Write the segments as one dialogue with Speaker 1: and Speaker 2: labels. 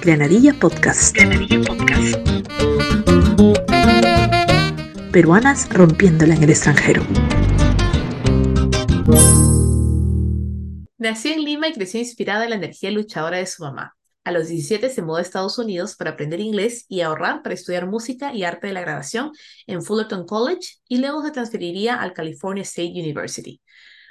Speaker 1: Granadilla Podcast. Granadilla Podcast. Peruanas rompiéndola en el extranjero.
Speaker 2: Nació en Lima y creció inspirada en la energía luchadora de su mamá. A los 17 se mudó a Estados Unidos para aprender inglés y ahorrar para estudiar música y arte de la grabación en Fullerton College y luego se transferiría al California State University.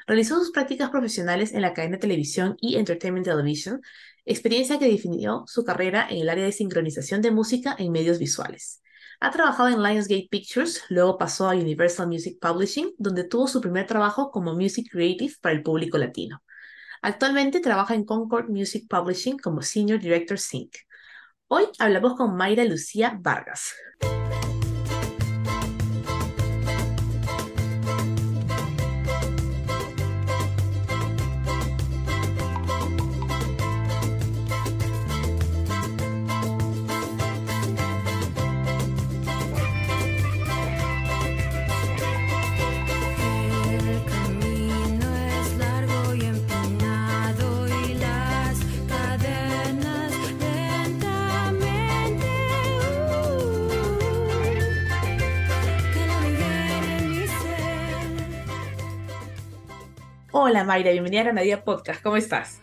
Speaker 2: Realizó sus prácticas profesionales en la cadena de televisión y Entertainment Television, experiencia que definió su carrera en el área de sincronización de música en medios visuales. Ha trabajado en Lionsgate Pictures, luego pasó a Universal Music Publishing, donde tuvo su primer trabajo como Music Creative para el público latino. Actualmente trabaja en Concord Music Publishing como Senior Director Sync. Hoy hablamos con Mayra Lucía Vargas. Hola Mayra, bienvenida a Granadilla Podcast, ¿cómo estás?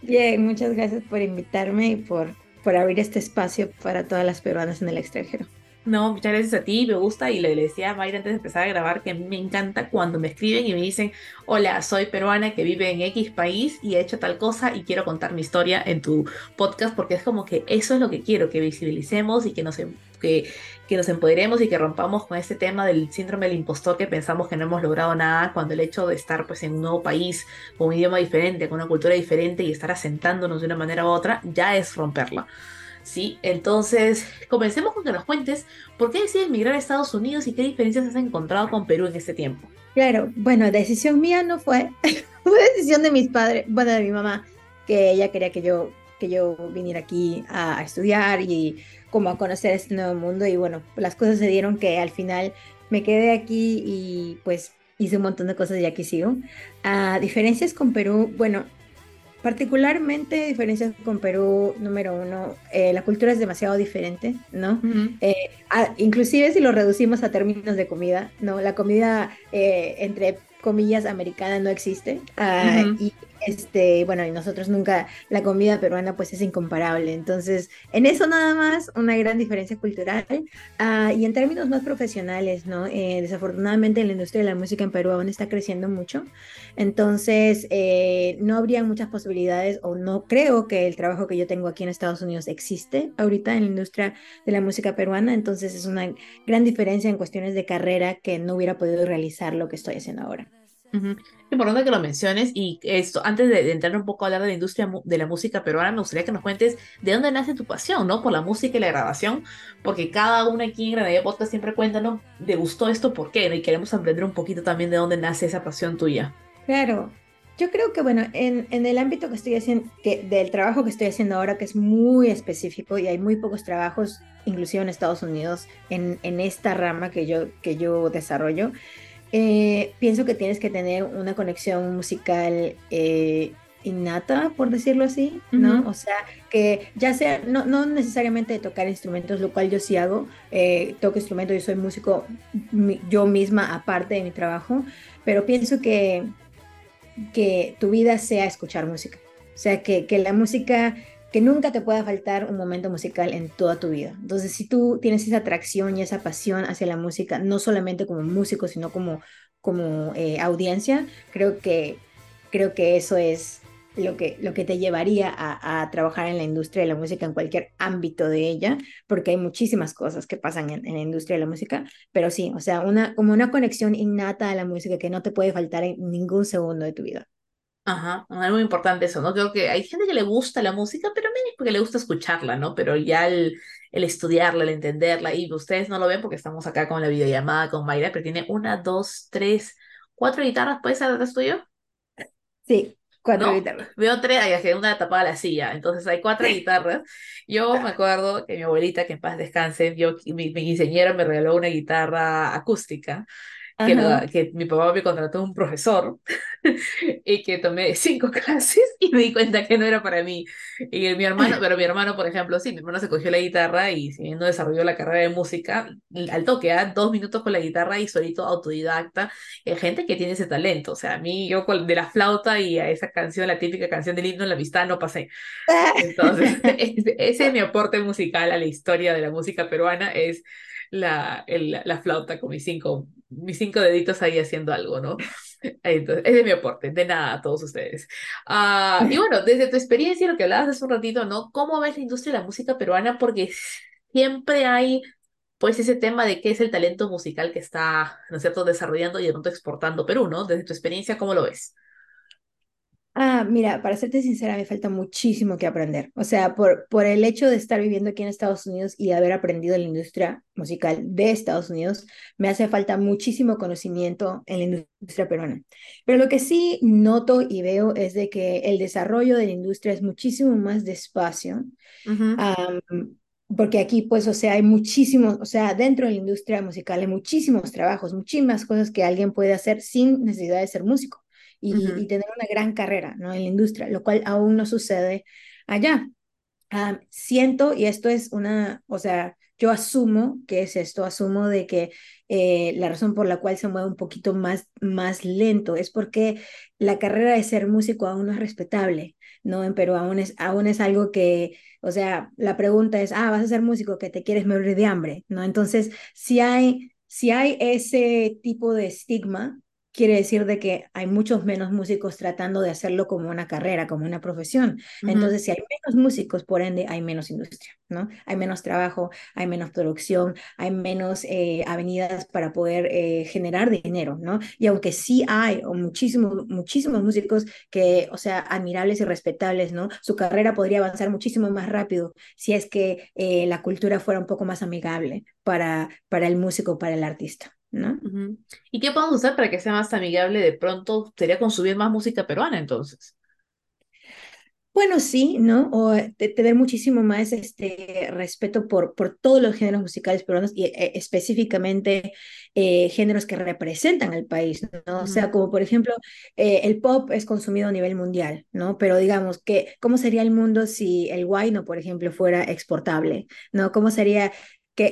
Speaker 3: Bien, muchas gracias por invitarme y por, por abrir este espacio para todas las peruanas en el extranjero.
Speaker 2: No, muchas gracias a ti, me gusta y le decía a Mayra antes de empezar a grabar que a mí me encanta cuando me escriben y me dicen, hola, soy peruana que vive en X país y he hecho tal cosa y quiero contar mi historia en tu podcast porque es como que eso es lo que quiero, que visibilicemos y que nos, em, que, que nos empoderemos y que rompamos con este tema del síndrome del impostor que pensamos que no hemos logrado nada cuando el hecho de estar pues en un nuevo país, con un idioma diferente, con una cultura diferente y estar asentándonos de una manera u otra, ya es romperla. ¿sí? Entonces, comencemos con que nos cuentes por qué decides emigrar a Estados Unidos y qué diferencias has encontrado con Perú en este tiempo.
Speaker 3: Claro, bueno, decisión mía no fue, fue decisión de mis padres, bueno, de mi mamá, que ella quería que yo, que yo viniera aquí a, estudiar y como a conocer este nuevo mundo y bueno, las cosas se dieron que al final me quedé aquí y pues hice un montón de cosas y aquí sigo. A diferencias con Perú, bueno, particularmente diferencias con Perú, número uno, eh, la cultura es demasiado diferente, ¿no? Eh, inclusive si lo reducimos a términos de comida, ¿no? La comida eh, entre comillas americana no existe ah, y este, bueno, y nosotros nunca, la comida peruana pues es incomparable. Entonces, en eso nada más, una gran diferencia cultural. Ah, y en términos más profesionales, ¿no? Eh, desafortunadamente la industria de la música en Perú aún está creciendo mucho. Entonces, eh, no habría muchas posibilidades o no creo que el trabajo que yo tengo aquí en Estados Unidos existe ahorita en la industria de la música peruana. Entonces, es una gran diferencia en cuestiones de carrera que no hubiera podido realizar lo que estoy haciendo ahora.
Speaker 2: Importante que lo menciones y esto, antes de, entrar un poco a hablar de la industria de la música peruana, me gustaría que nos cuentes de dónde nace tu pasión, ¿no? Por la música y la grabación, porque cada uno aquí en Granada Podcast siempre cuenta, ¿no? ¿De gustó esto? ¿Por qué? Y queremos aprender un poquito también de dónde nace esa pasión tuya.
Speaker 3: Claro, yo creo que, bueno, en, en, el ámbito que estoy haciendo, que, del trabajo que estoy haciendo ahora, que es muy específico y hay muy pocos trabajos, inclusive en Estados Unidos, en, en esta rama que yo, que yo desarrollo, eh, pienso que tienes que tener una conexión musical eh, innata, por decirlo así, ¿no? O sea, que ya sea, no, no necesariamente tocar instrumentos, lo cual yo sí hago, eh, toco instrumentos, yo soy músico yo misma aparte de mi trabajo, pero pienso que, que tu vida sea escuchar música. O sea, que, que la música que nunca te pueda faltar un momento musical en toda tu vida. Entonces, si tú tienes esa atracción y esa pasión hacia la música, no solamente como músico, sino como, como eh, audiencia, creo que, creo que eso es lo que, lo que te llevaría a, trabajar en la industria de la música en cualquier ámbito de ella, porque hay muchísimas cosas que pasan en, en, la industria de la música, pero sí, o sea, una, como una conexión innata a la música que no te puede faltar en ningún segundo de tu vida.
Speaker 2: Ajá, es muy importante eso, ¿no? Creo que hay gente que le gusta la música, pero menos porque le gusta escucharla, ¿no? Pero ya el, el estudiarla, el entenderla, y ustedes no lo ven porque estamos acá con la videollamada con Mayra, pero tiene una, dos, tres, cuatro guitarras, ¿puede ser detrás tuyo?
Speaker 3: Sí, cuatro guitarras.
Speaker 2: Veo tres, hay una tapada la silla, entonces hay cuatro guitarras. Yo me acuerdo que mi abuelita, que en paz descanse, yo, mi, mi me regaló una guitarra acústica que, que, mi papá me contrató un profesor y que tomé cinco clases y me di cuenta que no era para mí. Y mi hermano, pero mi hermano, por ejemplo, sí, mi hermano se cogió la guitarra y si no desarrolló la carrera de música, al toque, ¿ah? dos minutos con la guitarra y solito autodidacta. Hay gente que tiene ese talento. O sea, a mí, yo de la flauta y a esa canción, la típica canción del himno en la amistad, no pasé. Entonces, ese es mi aporte musical a la historia de la música peruana, es la, la flauta con mis cinco, mis cinco deditos ahí haciendo algo, ¿no? Entonces, ese es mi aporte, de nada a todos ustedes. Uh, y bueno, desde tu experiencia, lo que hablabas hace un ratito, ¿no? ¿Cómo ves la industria de la música peruana? Porque siempre hay, pues, ese tema de qué es el talento musical que está, ¿no es cierto?, desarrollando y de pronto exportando Perú, ¿no? Desde tu experiencia, ¿cómo lo ves?
Speaker 3: Ah, mira, para serte sincera, me falta muchísimo que aprender. O sea, por, por el hecho de estar viviendo aquí en Estados Unidos y de haber aprendido la industria musical de Estados Unidos, me hace falta muchísimo conocimiento en la industria peruana. Pero lo que sí noto y veo es de que el desarrollo de la industria es muchísimo más despacio. porque aquí, pues, o sea, hay muchísimos, o sea, dentro de la industria musical hay muchísimos trabajos, muchísimas cosas que alguien puede hacer sin necesidad de ser músico y, tener una gran carrera ¿no? en la industria, lo cual aún no sucede allá. Siento, y esto es una, o sea, yo asumo que es esto, asumo de que eh, la razón por la cual se mueve un poquito más, más lento es porque la carrera de ser músico aún no es respetable, ¿no? Pero aún es, aún es algo que, o sea, la pregunta es, ah, vas a ser músico que te quieres morir de hambre, ¿no? Entonces, si hay, si hay ese tipo de estigma, quiere decir de que hay muchos menos músicos tratando de hacerlo como una carrera, como una profesión. Entonces, si hay menos músicos, por ende, hay menos industria, ¿no? Hay menos trabajo, hay menos producción, hay menos eh, avenidas para poder eh, generar dinero, ¿no? Y aunque sí hay muchísimos, muchísimos músicos que, o sea, admirables y respetables, ¿no? Su carrera podría avanzar muchísimo más rápido si es que eh, la cultura fuera un poco más amigable para, para el músico, para el artista. ¿No?
Speaker 2: ¿Y qué podemos usar para que sea más amigable? De pronto sería consumir más música peruana entonces.
Speaker 3: Bueno, sí, ¿no? O tener muchísimo más este respeto por, por todos los géneros musicales peruanos y eh, específicamente eh, géneros que representan al país, ¿no? O sea, como por ejemplo, eh, el pop es consumido a nivel mundial, ¿no? Pero digamos que, ¿cómo sería el mundo si el guayno, por ejemplo, fuera exportable, ¿no? ¿Cómo sería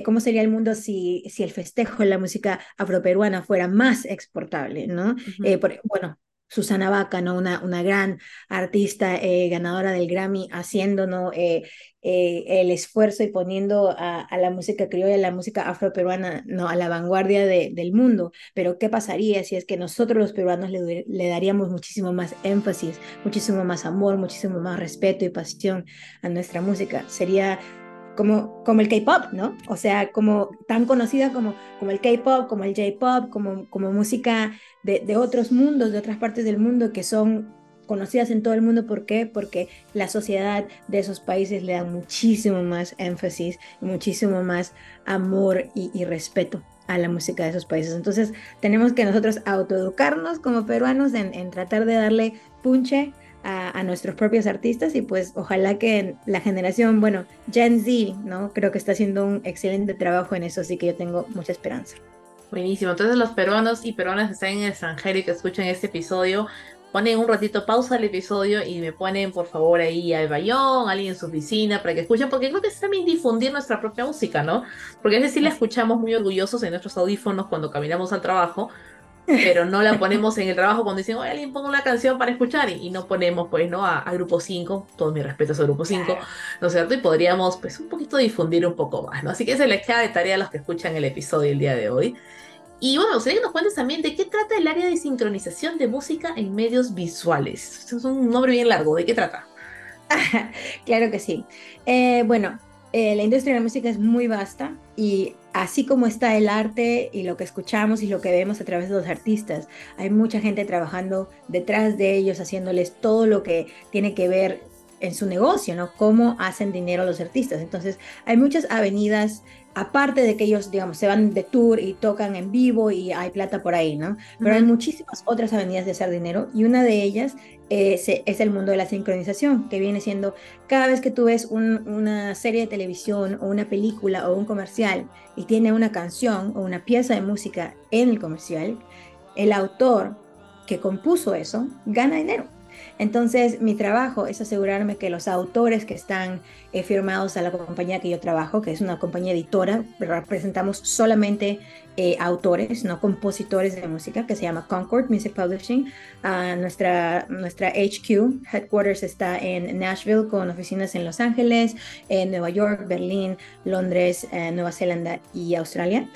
Speaker 3: cómo sería el mundo si, si el festejo en la música afroperuana fuera más exportable, ¿no? Eh, bueno, Susana Vaca, ¿no? Una, una gran artista eh, ganadora del Grammy, haciendo ¿no? Eh, el esfuerzo y poniendo a, la música criolla, la música afroperuana, ¿no? a la vanguardia del mundo. Pero, ¿qué pasaría si es que nosotros los peruanos le, le daríamos muchísimo más énfasis, muchísimo más amor, muchísimo más respeto y pasión a nuestra música? Sería como, como el K-pop, ¿no? O sea, como tan conocida como, como el K-pop, como el J-pop, como, como música de, de, otros mundos, de otras partes del mundo que son conocidas en todo el mundo. ¿Por qué? Porque la sociedad de esos países le da muchísimo más énfasis, muchísimo más amor y, respeto a la música de esos países. Entonces, tenemos que nosotros autoeducarnos como peruanos en, en tratar de darle punche a, nuestros propios artistas y pues ojalá que la generación, bueno, Gen Z, ¿no? Creo que está haciendo un excelente trabajo en eso, así que yo tengo mucha esperanza.
Speaker 2: Buenísimo, entonces los peruanos y peruanas que están en el extranjero y que escuchan este episodio, ponen un ratito pausa al episodio y me ponen por favor ahí al Bayón, alguien en su oficina para que escuchen, porque creo que es también difundir nuestra propia música, ¿no? Porque es decir, la escuchamos muy orgullosos en nuestros audífonos cuando caminamos al trabajo, pero no la ponemos en el trabajo cuando dicen, oye, alguien ponga una canción para escuchar y, no ponemos, pues, ¿no? A, Grupo 5, todo mi respeto a Grupo 5, ¿no es cierto? Y podríamos, pues, un poquito difundir un poco más, ¿no? Así que se les queda de tarea a los que escuchan el episodio el día de hoy. Y bueno, sería que nos cuentes también de qué trata el área de sincronización de música en medios visuales. Es un nombre bien largo, ¿de qué trata?
Speaker 3: claro que sí. Eh, bueno, eh, la industria de la música es muy vasta y así como está el arte y lo que escuchamos y lo que vemos a través de los artistas, hay mucha gente trabajando detrás de ellos, haciéndoles todo lo que tiene que ver en su negocio, ¿no? Cómo hacen dinero los artistas. Entonces, hay muchas avenidas aparte de que ellos, digamos, se van de tour y tocan en vivo y hay plata por ahí, ¿no? Pero hay muchísimas otras avenidas de hacer dinero y una de ellas es, el mundo de la sincronización, que viene siendo cada vez que tú ves una serie de televisión o una película o un comercial y tiene una canción o una pieza de música en el comercial, el autor que compuso eso gana dinero. Entonces, mi trabajo es asegurarme que los autores que están eh, firmados a la compañía que yo trabajo, que es una compañía editora, representamos solamente eh, autores, no compositores de música, que se llama Concord Music Publishing. Uh, nuestra, nuestra HQ, headquarters, está en Nashville con oficinas en Los Ángeles, en Nueva York, Berlín, Londres, eh, Nueva Zelanda y Australia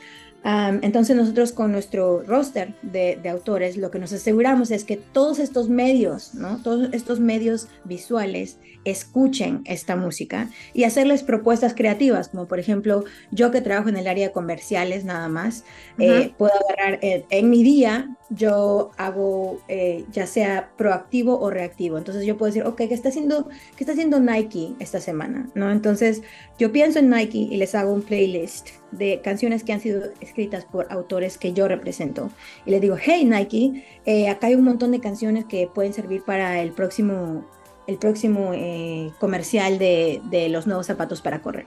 Speaker 3: entonces nosotros con nuestro roster de, autores lo que nos aseguramos es que todos estos medios, ¿no? todos estos medios visuales escuchen esta música y hacerles propuestas creativas, como por ejemplo yo que trabajo en el área de comerciales nada más, eh, puedo agarrar eh, en mi día, yo hago eh, ya sea proactivo o reactivo, entonces yo puedo decir, ok, ¿qué está haciendo, qué está haciendo Nike esta semana? ¿no? Entonces yo pienso en Nike y les hago un playlist de canciones que han sido escritas por autores que yo represento. Y les digo, hey Nike, eh, acá hay un montón de canciones que pueden servir para el próximo, el próximo eh, comercial de, de, los nuevos zapatos para correr.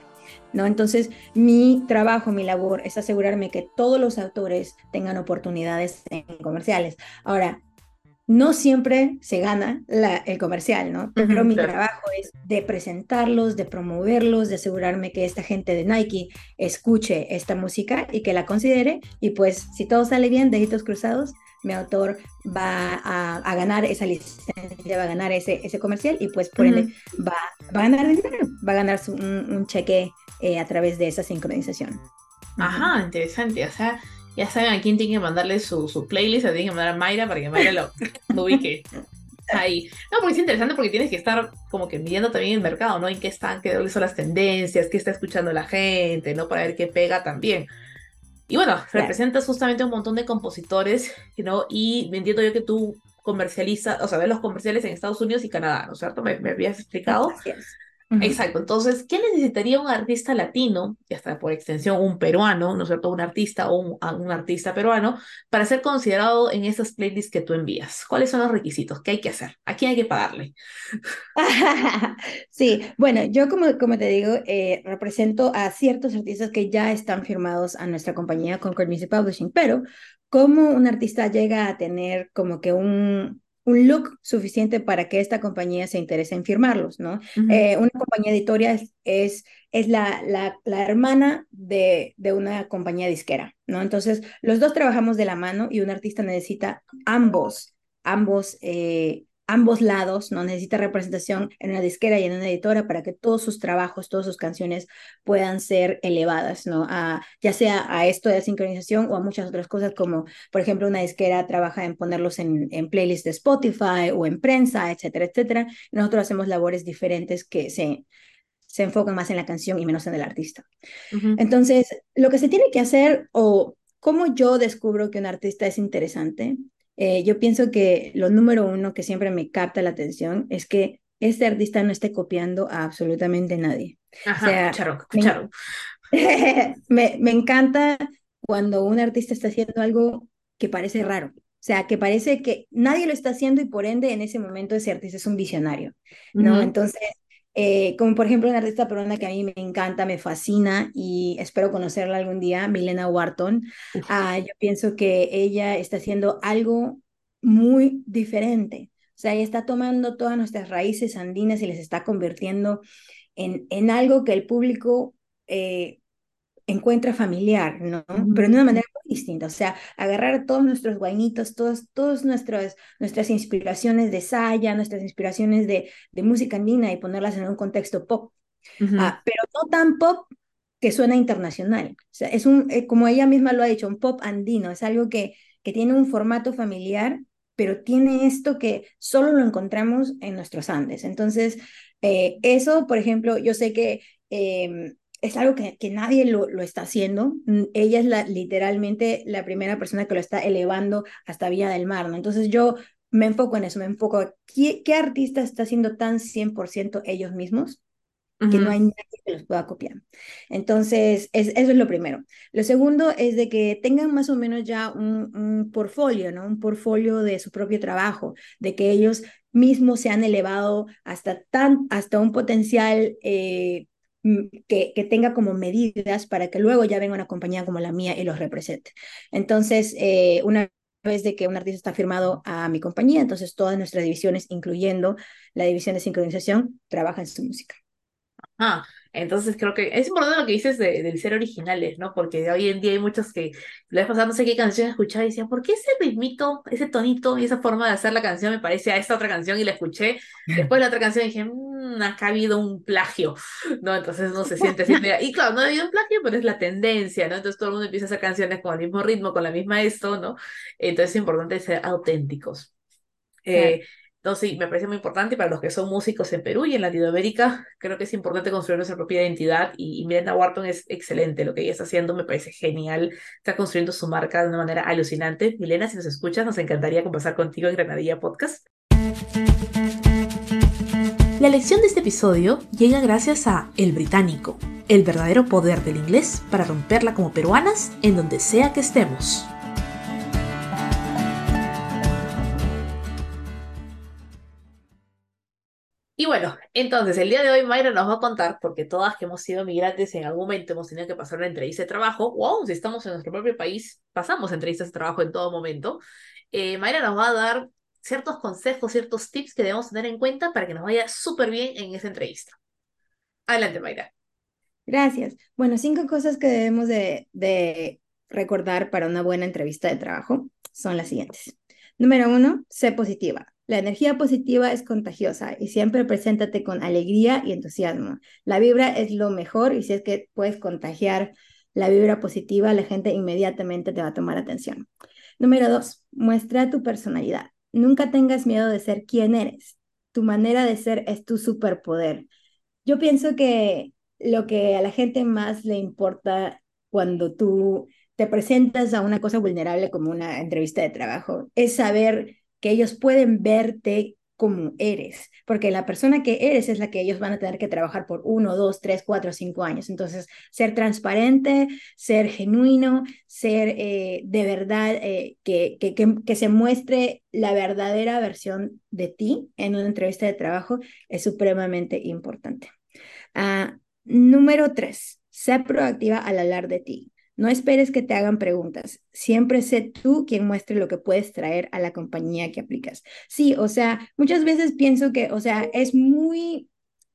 Speaker 3: ¿No? Entonces, mi trabajo, mi labor es asegurarme que todos los autores tengan oportunidades en comerciales. Ahora, no siempre se gana el comercial, ¿no? Pero mi trabajo es de presentarlos, de promoverlos, de asegurarme que esta gente de Nike escuche esta música y que la considere. Y pues, si todo sale bien, deditos cruzados, mi autor va a, ganar esa licencia, va a ganar ese, ese comercial y pues por ende va, va, a ganar dinero, va a ganar un, cheque eh, a través de esa sincronización.
Speaker 2: Ajá, interesante. O sea, ya saben a quién tiene que mandarle su, su playlist, se tiene que mandar a Mayra para que Mayra lo, ubique ahí. No, porque es interesante porque tienes que estar como que midiendo también el mercado, ¿no? En qué están, qué son las tendencias, qué está escuchando la gente, ¿no? Para ver qué pega también. Y bueno, representas justamente un montón de compositores, ¿no? Y entiendo yo que tú comercializas, o sea, ves los comerciales en Estados Unidos y Canadá, ¿no es cierto? Me, me habías explicado. Exacto. Entonces, ¿qué necesitaría un artista latino, y hasta por extensión un peruano, ¿no es cierto? Un artista o un, un, artista peruano, para ser considerado en esas playlists que tú envías? ¿Cuáles son los requisitos? ¿Qué hay que hacer? ¿A quién hay que pagarle?
Speaker 3: sí, bueno, yo como, como te digo, eh, represento a ciertos artistas que ya están firmados a nuestra compañía Concord Music Publishing, pero ¿cómo un artista llega a tener como que un, un look suficiente para que esta compañía se interese en firmarlos, ¿no? Eh, una compañía editorial es, es, la, la, la, hermana de, de, una compañía disquera, ¿no? Entonces, los dos trabajamos de la mano y un artista necesita ambos, ambos eh, ambos lados, ¿no? Necesita representación en una disquera y en una editora para que todos sus trabajos, todas sus canciones puedan ser elevadas, ¿no? A, ya sea a esto de sincronización o a muchas otras cosas como, por ejemplo, una disquera trabaja en ponerlos en, en playlists de Spotify o en prensa, etcétera, etcétera. Nosotros hacemos labores diferentes que se, se enfocan más en la canción y menos en el artista. Entonces, lo que se tiene que hacer o cómo yo descubro que un artista es interesante eh, yo pienso que lo número uno que siempre me capta la atención es que este artista no esté copiando a absolutamente nadie.
Speaker 2: Ajá,
Speaker 3: Me, me, me encanta cuando un artista está haciendo algo que parece raro. O sea, que parece que nadie lo está haciendo y por ende en ese momento ese artista es un visionario, ¿no? Entonces, eh, como por ejemplo una artista peruana que a mí me encanta, me fascina y espero conocerla algún día, Milena Wharton. Ah, yo pienso que ella está haciendo algo muy diferente. O sea, ella está tomando todas nuestras raíces andinas y les está convirtiendo en, en algo que el público eh, encuentra familiar, ¿no? Pero de una manera muy distinta, o sea, agarrar todos nuestros guainitos, todos, todos nuestros, nuestras inspiraciones de saya, nuestras inspiraciones de, de música andina y ponerlas en un contexto pop, ah, pero no tan pop que suena internacional, o sea, es un, eh, como ella misma lo ha dicho, un pop andino, es algo que, que tiene un formato familiar, pero tiene esto que solo lo encontramos en nuestros Andes. Entonces, eh, eso, por ejemplo, yo sé que em, es algo que, que nadie lo, lo, está haciendo. Mm, ella es la, literalmente la primera persona que lo está elevando hasta Vía del Mar, ¿no? Entonces yo me enfoco en eso, me enfoco, ¿qué, qué artista está haciendo tan 100% ellos mismos? que no hay nadie que los pueda copiar. Entonces, es, eso es lo primero. Lo segundo es de que tengan más o menos ya un, un portfolio, ¿no? Un portfolio de su propio trabajo, de que ellos mismos se han elevado hasta, tan, hasta un potencial eh, que, que, tenga como medidas para que luego ya venga una compañía como la mía y los represente. Entonces, eh, una vez de que un artista está firmado a mi compañía, entonces todas nuestras divisiones, incluyendo la división de sincronización, trabajan en su música.
Speaker 2: Ah, entonces creo que es importante lo que dices de, del ser originales, ¿no? Porque hoy en día hay muchos que la vez pasada no sé qué canción escuchaba y decía, ¿por qué ese ritmito, ese tonito y esa forma de hacer la canción me parece a esta otra canción? Y la escuché. Después de la otra canción dije, mmm, acá ha habido un plagio, ¿no? Entonces no se siente así. Y claro, no ha habido un plagio, pero es la tendencia, ¿no? Entonces todo el mundo empieza a hacer canciones con el mismo ritmo, con la misma esto, ¿no? Entonces es importante ser auténticos. Eh, entonces, sí, me parece muy importante para los que son músicos en Perú y en Latinoamérica. Creo que es importante construir nuestra propia identidad y, y Miranda Wharton es excelente. Lo que ella está haciendo me parece genial. Está construyendo su marca de una manera alucinante. Milena, si nos escuchas, nos encantaría conversar contigo en Granadilla Podcast. La lección de este episodio llega gracias a El Británico, el verdadero poder del inglés para romperla como peruanas en donde sea que estemos. Y bueno, entonces el día de hoy Mayra nos va a contar, porque todas que hemos sido migrantes en algún momento hemos tenido que pasar una entrevista de trabajo, o si estamos en nuestro propio país, pasamos entrevistas de trabajo en todo momento. Eh, Mayra nos va a dar ciertos consejos, ciertos tips que debemos tener en cuenta para que nos vaya súper bien en esa entrevista. Adelante, Mayra.
Speaker 3: Gracias. Bueno, cinco cosas que debemos de, recordar para una buena entrevista de trabajo son las siguientes. Número uno, sé positiva. La energía positiva es contagiosa y siempre preséntate con alegría y entusiasmo. La vibra es lo mejor y si es que puedes contagiar la vibra positiva, la gente inmediatamente te va a tomar atención. Número dos, muestra tu personalidad. Nunca tengas miedo de ser quien eres. Tu manera de ser es tu superpoder. Yo pienso que lo que a la gente más le importa cuando tú te presentas a una cosa vulnerable como una entrevista de trabajo es saber que ellos pueden verte como eres, porque la persona que eres es la que ellos van a tener que trabajar por uno, dos, tres, cuatro, cinco años. Entonces, ser transparente, ser genuino, ser eh, de verdad, eh, que, que, que, se muestre la verdadera versión de ti en una entrevista de trabajo es supremamente importante. Uh, número tres, ser proactiva al hablar de ti. No esperes que te hagan preguntas. Siempre sé tú quien muestre lo que puedes traer a la compañía que aplicas. Sí, o sea, muchas veces pienso que, o sea, es muy...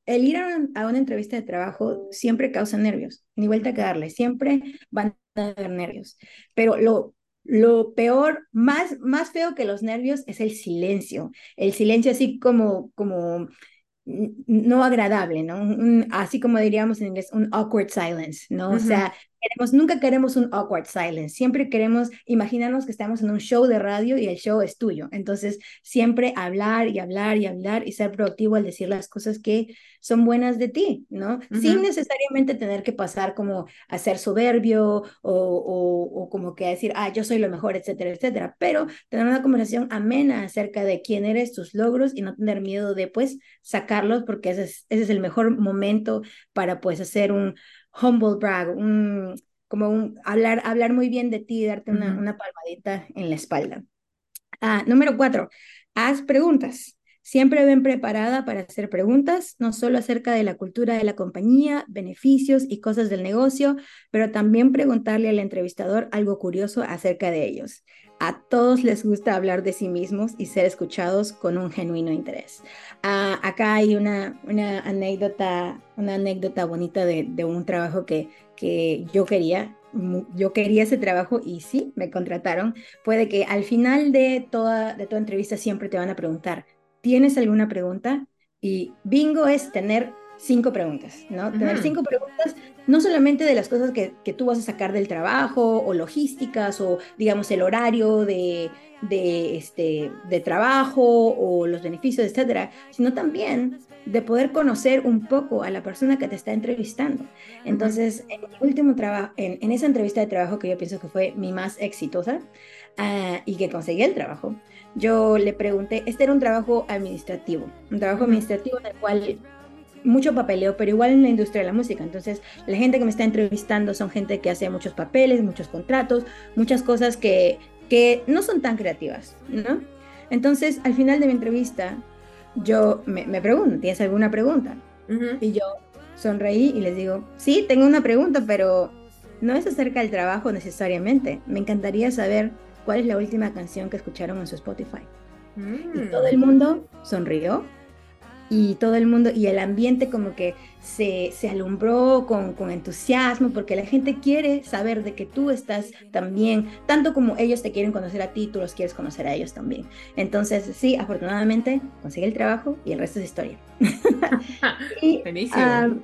Speaker 3: El ir a, una entrevista de trabajo siempre causa nervios, ni vuelta a quedarle, siempre van a haber nervios. Pero lo, lo peor, más, más feo que los nervios es el silencio. El silencio así como, como no agradable, ¿no? así como diríamos en inglés, un awkward silence, ¿no? O sea, queremos, nunca queremos un awkward silence, siempre queremos imaginarnos que estamos en un show de radio y el show es tuyo. Entonces, siempre hablar y hablar y hablar y ser proactivo al decir las cosas que son buenas de ti, ¿no? Sin necesariamente tener que pasar como a ser soberbio o, o, o, como que a decir, ah, yo soy lo mejor, etcétera, etcétera, pero tener una conversación amena acerca de quién eres, tus logros y no tener miedo de, pues, sacarlos porque ese es, ese es el mejor momento para, pues, hacer un humble brag, un, como un, hablar, hablar muy bien de ti y darte una, una palmadita en la espalda. Ah, número cuatro, haz preguntas. Siempre ven preparada para hacer preguntas, no solo acerca de la cultura de la compañía, beneficios y cosas del negocio, pero también preguntarle al entrevistador algo curioso acerca de ellos. A todos les gusta hablar de sí mismos y ser escuchados con un genuino interés. Ah, acá hay una, anécdota, una anécdota bonita de, un trabajo que, yo quería. Yo quería ese trabajo y sí, me contrataron. Puede que al final de toda entrevista siempre te van a preguntar, ¿tienes alguna pregunta? Y bingo es tener cinco preguntas, ¿no? Tener cinco preguntas, no solamente de las cosas que, que, tú vas a sacar del trabajo o logísticas o, digamos, el horario de, de, este, de trabajo o los beneficios, etcétera, sino también de poder conocer un poco a la persona que te está entrevistando. Entonces, en mi último trabajo, en, en, esa entrevista de trabajo que yo pienso que fue mi más exitosa uh, y que conseguí el trabajo, yo le pregunté, este era un trabajo administrativo, un trabajo administrativo en el cual mucho papeleo, pero igual en la industria de la música. Entonces, la gente que me está entrevistando son gente que hace muchos papeles, muchos contratos, muchas cosas que, que no son tan creativas, ¿no? Entonces, al final de mi entrevista, yo me, me pregunto, ¿tienes alguna pregunta? Y yo sonreí y les digo, sí, tengo una pregunta, pero no es acerca del trabajo necesariamente. Me encantaría saber cuál es la última canción que escucharon en su Spotify. Y mm. todo el mundo sonrió y todo el mundo y el ambiente como que se, se alumbró con, con, entusiasmo porque la gente quiere saber de que tú estás también, tanto como ellos te quieren conocer a ti, tú los quieres conocer a ellos también. Entonces, sí, afortunadamente conseguí el trabajo y el resto es historia. y, uh,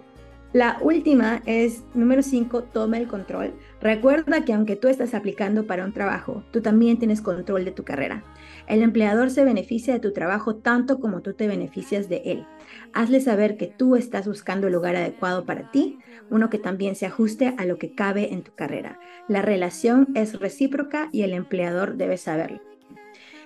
Speaker 3: la última es, número 5, toma el control. Recuerda que aunque tú estás aplicando para un trabajo, tú también tienes control de tu carrera. El empleador se beneficia de tu trabajo tanto como tú te beneficias de él. Hazle saber que tú estás buscando el lugar adecuado para ti, uno que también se ajuste a lo que cabe en tu carrera. La relación es recíproca y el empleador debe saberlo.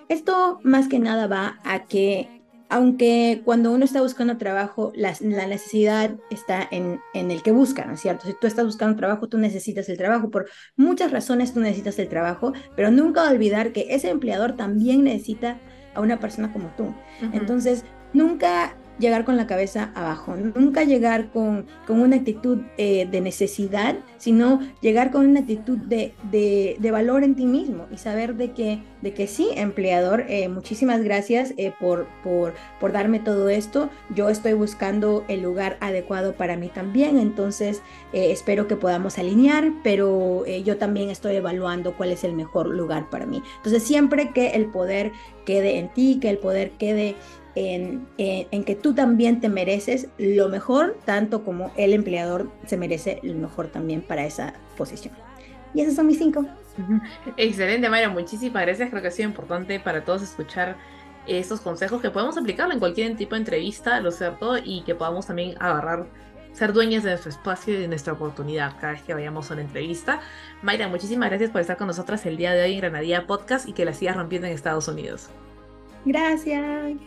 Speaker 3: Esto más que nada va a que aunque cuando uno está buscando trabajo, la, necesidad está en, el que busca, ¿no es cierto? Si tú estás buscando trabajo, tú necesitas el trabajo. Por muchas razones tú necesitas el trabajo, pero nunca olvidar que ese empleador también necesita a una persona como tú. Entonces, nunca llegar con la cabeza abajo, nunca llegar con, con una actitud eh, de necesidad, sino llegar con una actitud de, de, valor en ti mismo y saber de que, de que sí, empleador, eh, muchísimas gracias eh, por, por, por, darme todo esto, yo estoy buscando el lugar adecuado para mí también, entonces espero que podamos alinear, pero yo también estoy evaluando cuál es el mejor lugar para mí. Entonces siempre que el poder quede en ti, que el poder quede en, que tú también te mereces lo mejor, tanto como el empleador se merece lo mejor también para esa posición. Y esos son mis cinco.
Speaker 2: Excelente, Mayra, muchísimas gracias. Creo que ha sido importante para todos escuchar estos consejos que podemos aplicar en cualquier tipo de entrevista, lo cierto, y que podamos también agarrar, ser dueñas de nuestro espacio y de nuestra oportunidad cada vez que vayamos a una entrevista. Mayra, muchísimas gracias por estar con nosotras el día de hoy en Granadilla Podcast y que la sigas rompiendo en Estados Unidos.
Speaker 3: Gracias.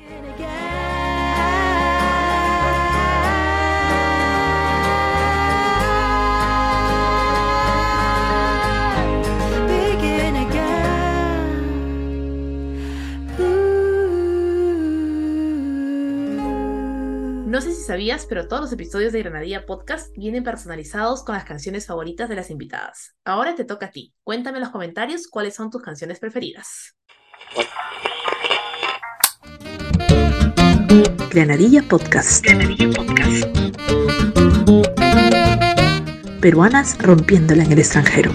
Speaker 2: No sé si sabías, pero todos los episodios de Granadilla Podcast vienen personalizados con las canciones favoritas de las invitadas. Ahora te toca a ti. Cuéntame en los comentarios cuáles son tus canciones preferidas.
Speaker 1: Granadilla Podcast. Granadilla Podcast. Peruanas rompiéndola en el extranjero.